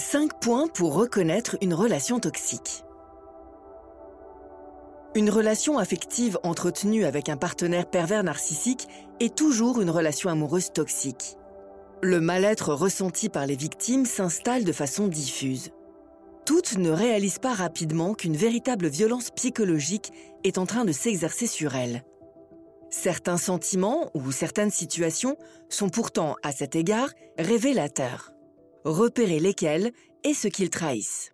5 points pour reconnaître une relation toxique. Une relation affective entretenue avec un partenaire pervers narcissique est toujours une relation amoureuse toxique. Le mal-être ressenti par les victimes s'installe de façon diffuse. Toutes ne réalisent pas rapidement qu'une véritable violence psychologique est en train de s'exercer sur elles. Certains sentiments ou certaines situations sont pourtant, à cet égard, révélateurs repérer lesquels et ce qu'ils trahissent.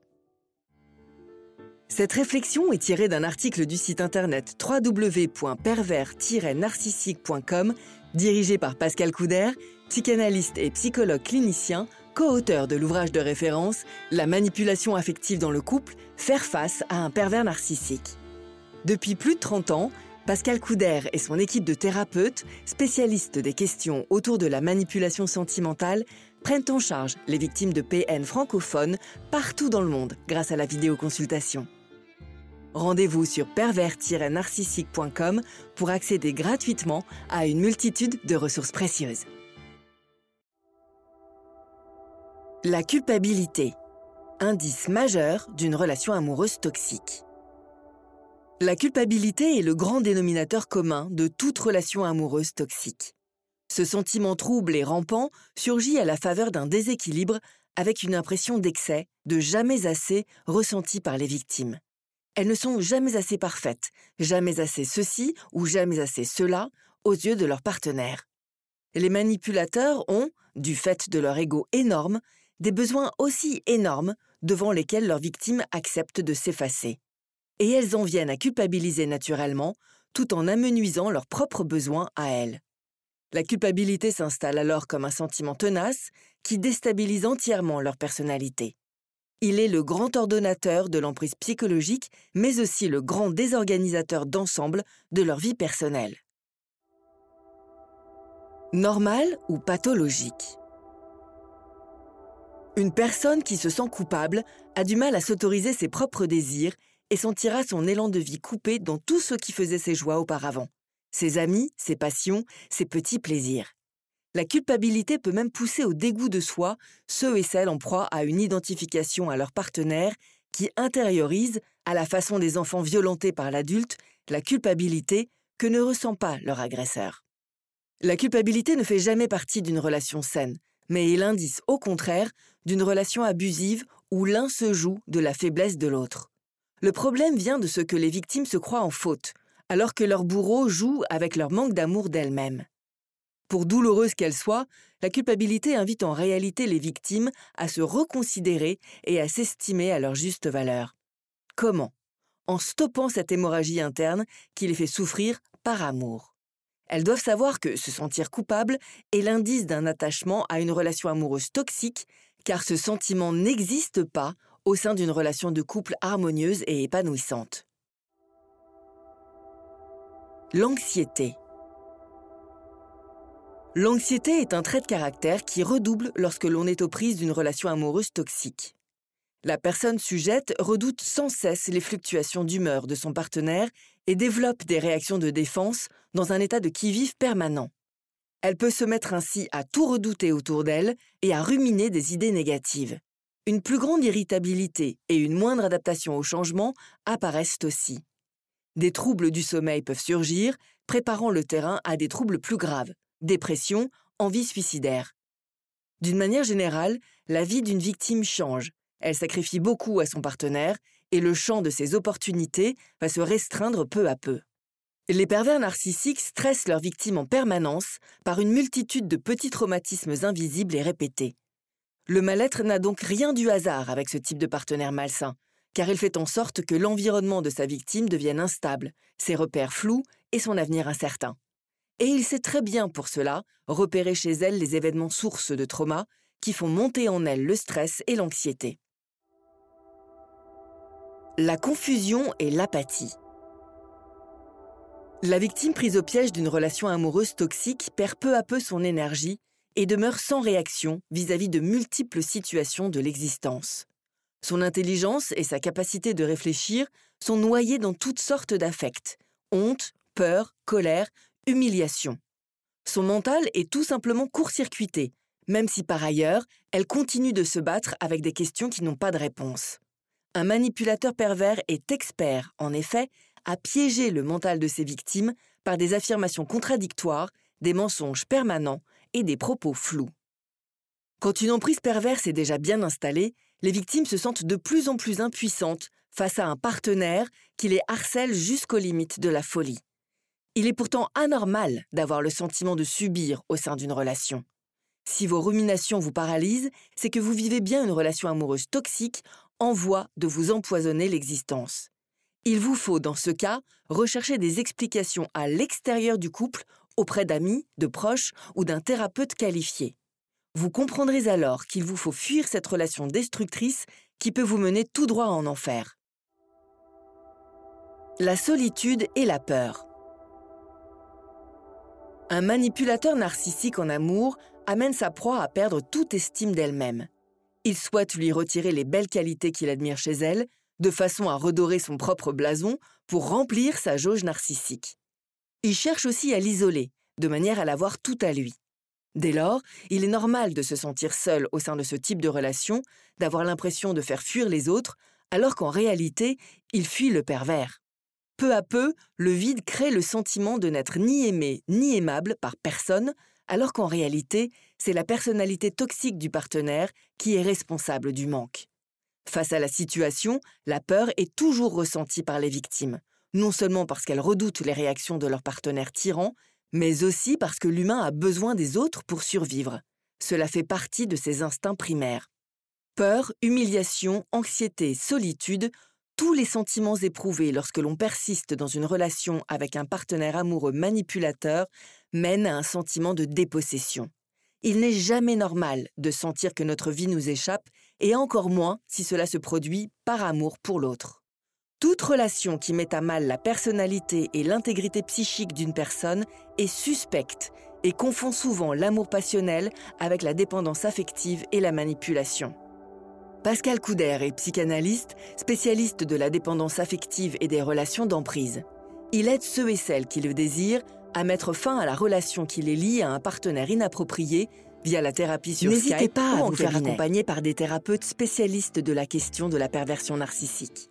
Cette réflexion est tirée d'un article du site internet www.pervers-narcissique.com dirigé par Pascal Couder, psychanalyste et psychologue clinicien, co-auteur de l'ouvrage de référence La manipulation affective dans le couple, faire face à un pervers narcissique. Depuis plus de 30 ans, Pascal Couder et son équipe de thérapeutes, spécialistes des questions autour de la manipulation sentimentale, prennent en charge les victimes de PN francophones partout dans le monde grâce à la vidéoconsultation. Rendez-vous sur pervers-narcissique.com pour accéder gratuitement à une multitude de ressources précieuses. La culpabilité, indice majeur d'une relation amoureuse toxique. La culpabilité est le grand dénominateur commun de toute relation amoureuse toxique. Ce sentiment trouble et rampant surgit à la faveur d'un déséquilibre avec une impression d'excès, de jamais assez ressentie par les victimes. Elles ne sont jamais assez parfaites, jamais assez ceci ou jamais assez cela aux yeux de leur partenaire. Les manipulateurs ont, du fait de leur ego énorme, des besoins aussi énormes devant lesquels leurs victimes acceptent de s'effacer et elles en viennent à culpabiliser naturellement, tout en amenuisant leurs propres besoins à elles. La culpabilité s'installe alors comme un sentiment tenace qui déstabilise entièrement leur personnalité. Il est le grand ordonnateur de l'emprise psychologique, mais aussi le grand désorganisateur d'ensemble de leur vie personnelle. Normal ou pathologique? Une personne qui se sent coupable a du mal à s'autoriser ses propres désirs et sentira son élan de vie coupé dans tout ce qui faisait ses joies auparavant, ses amis, ses passions, ses petits plaisirs. La culpabilité peut même pousser au dégoût de soi ceux et celles en proie à une identification à leur partenaire qui intériorisent, à la façon des enfants violentés par l'adulte, la culpabilité que ne ressent pas leur agresseur. La culpabilité ne fait jamais partie d'une relation saine, mais est l'indice, au contraire, d'une relation abusive où l'un se joue de la faiblesse de l'autre. Le problème vient de ce que les victimes se croient en faute, alors que leur bourreau joue avec leur manque d'amour d'elles-mêmes. Pour douloureuse qu'elle soit, la culpabilité invite en réalité les victimes à se reconsidérer et à s'estimer à leur juste valeur. Comment? En stoppant cette hémorragie interne qui les fait souffrir par amour. Elles doivent savoir que se sentir coupable est l'indice d'un attachement à une relation amoureuse toxique, car ce sentiment n'existe pas au sein d'une relation de couple harmonieuse et épanouissante. L'anxiété. L'anxiété est un trait de caractère qui redouble lorsque l'on est aux prises d'une relation amoureuse toxique. La personne sujette redoute sans cesse les fluctuations d'humeur de son partenaire et développe des réactions de défense dans un état de qui-vive permanent. Elle peut se mettre ainsi à tout redouter autour d'elle et à ruminer des idées négatives. Une plus grande irritabilité et une moindre adaptation au changement apparaissent aussi. Des troubles du sommeil peuvent surgir, préparant le terrain à des troubles plus graves, dépression, envie suicidaire. D'une manière générale, la vie d'une victime change. Elle sacrifie beaucoup à son partenaire et le champ de ses opportunités va se restreindre peu à peu. Les pervers narcissiques stressent leurs victimes en permanence par une multitude de petits traumatismes invisibles et répétés. Le mal-être n'a donc rien du hasard avec ce type de partenaire malsain, car il fait en sorte que l'environnement de sa victime devienne instable, ses repères flous et son avenir incertain. Et il sait très bien pour cela repérer chez elle les événements sources de trauma qui font monter en elle le stress et l'anxiété. La confusion et l'apathie. La victime prise au piège d'une relation amoureuse toxique perd peu à peu son énergie et demeure sans réaction vis-à-vis de multiples situations de l'existence. Son intelligence et sa capacité de réfléchir sont noyées dans toutes sortes d'affects honte, peur, colère, humiliation. Son mental est tout simplement court-circuité, même si par ailleurs, elle continue de se battre avec des questions qui n'ont pas de réponse. Un manipulateur pervers est expert, en effet, à piéger le mental de ses victimes par des affirmations contradictoires, des mensonges permanents et des propos flous. Quand une emprise perverse est déjà bien installée, les victimes se sentent de plus en plus impuissantes face à un partenaire qui les harcèle jusqu'aux limites de la folie. Il est pourtant anormal d'avoir le sentiment de subir au sein d'une relation. Si vos ruminations vous paralysent, c'est que vous vivez bien une relation amoureuse toxique en voie de vous empoisonner l'existence. Il vous faut, dans ce cas, rechercher des explications à l'extérieur du couple auprès d'amis, de proches ou d'un thérapeute qualifié. Vous comprendrez alors qu'il vous faut fuir cette relation destructrice qui peut vous mener tout droit en enfer. La solitude et la peur. Un manipulateur narcissique en amour amène sa proie à perdre toute estime d'elle-même. Il souhaite lui retirer les belles qualités qu'il admire chez elle, de façon à redorer son propre blason pour remplir sa jauge narcissique. Il cherche aussi à l'isoler, de manière à l'avoir tout à lui. Dès lors, il est normal de se sentir seul au sein de ce type de relation, d'avoir l'impression de faire fuir les autres, alors qu'en réalité, il fuit le pervers. Peu à peu, le vide crée le sentiment de n'être ni aimé ni aimable par personne, alors qu'en réalité, c'est la personnalité toxique du partenaire qui est responsable du manque. Face à la situation, la peur est toujours ressentie par les victimes, non seulement parce qu'elles redoutent les réactions de leur partenaire tyran, mais aussi parce que l'humain a besoin des autres pour survivre. Cela fait partie de ses instincts primaires. Peur, humiliation, anxiété, solitude, tous les sentiments éprouvés lorsque l'on persiste dans une relation avec un partenaire amoureux manipulateur mènent à un sentiment de dépossession. Il n'est jamais normal de sentir que notre vie nous échappe, et encore moins si cela se produit par amour pour l'autre. Toute relation qui met à mal la personnalité et l'intégrité psychique d'une personne est suspecte et confond souvent l'amour passionnel avec la dépendance affective et la manipulation. Pascal Couder est psychanalyste, spécialiste de la dépendance affective et des relations d'emprise. Il aide ceux et celles qui le désirent à mettre fin à la relation qui les lie à un partenaire inapproprié via la thérapie sur N'hésitez pas à vous faire accompagner par des thérapeutes spécialistes de la question de la perversion narcissique.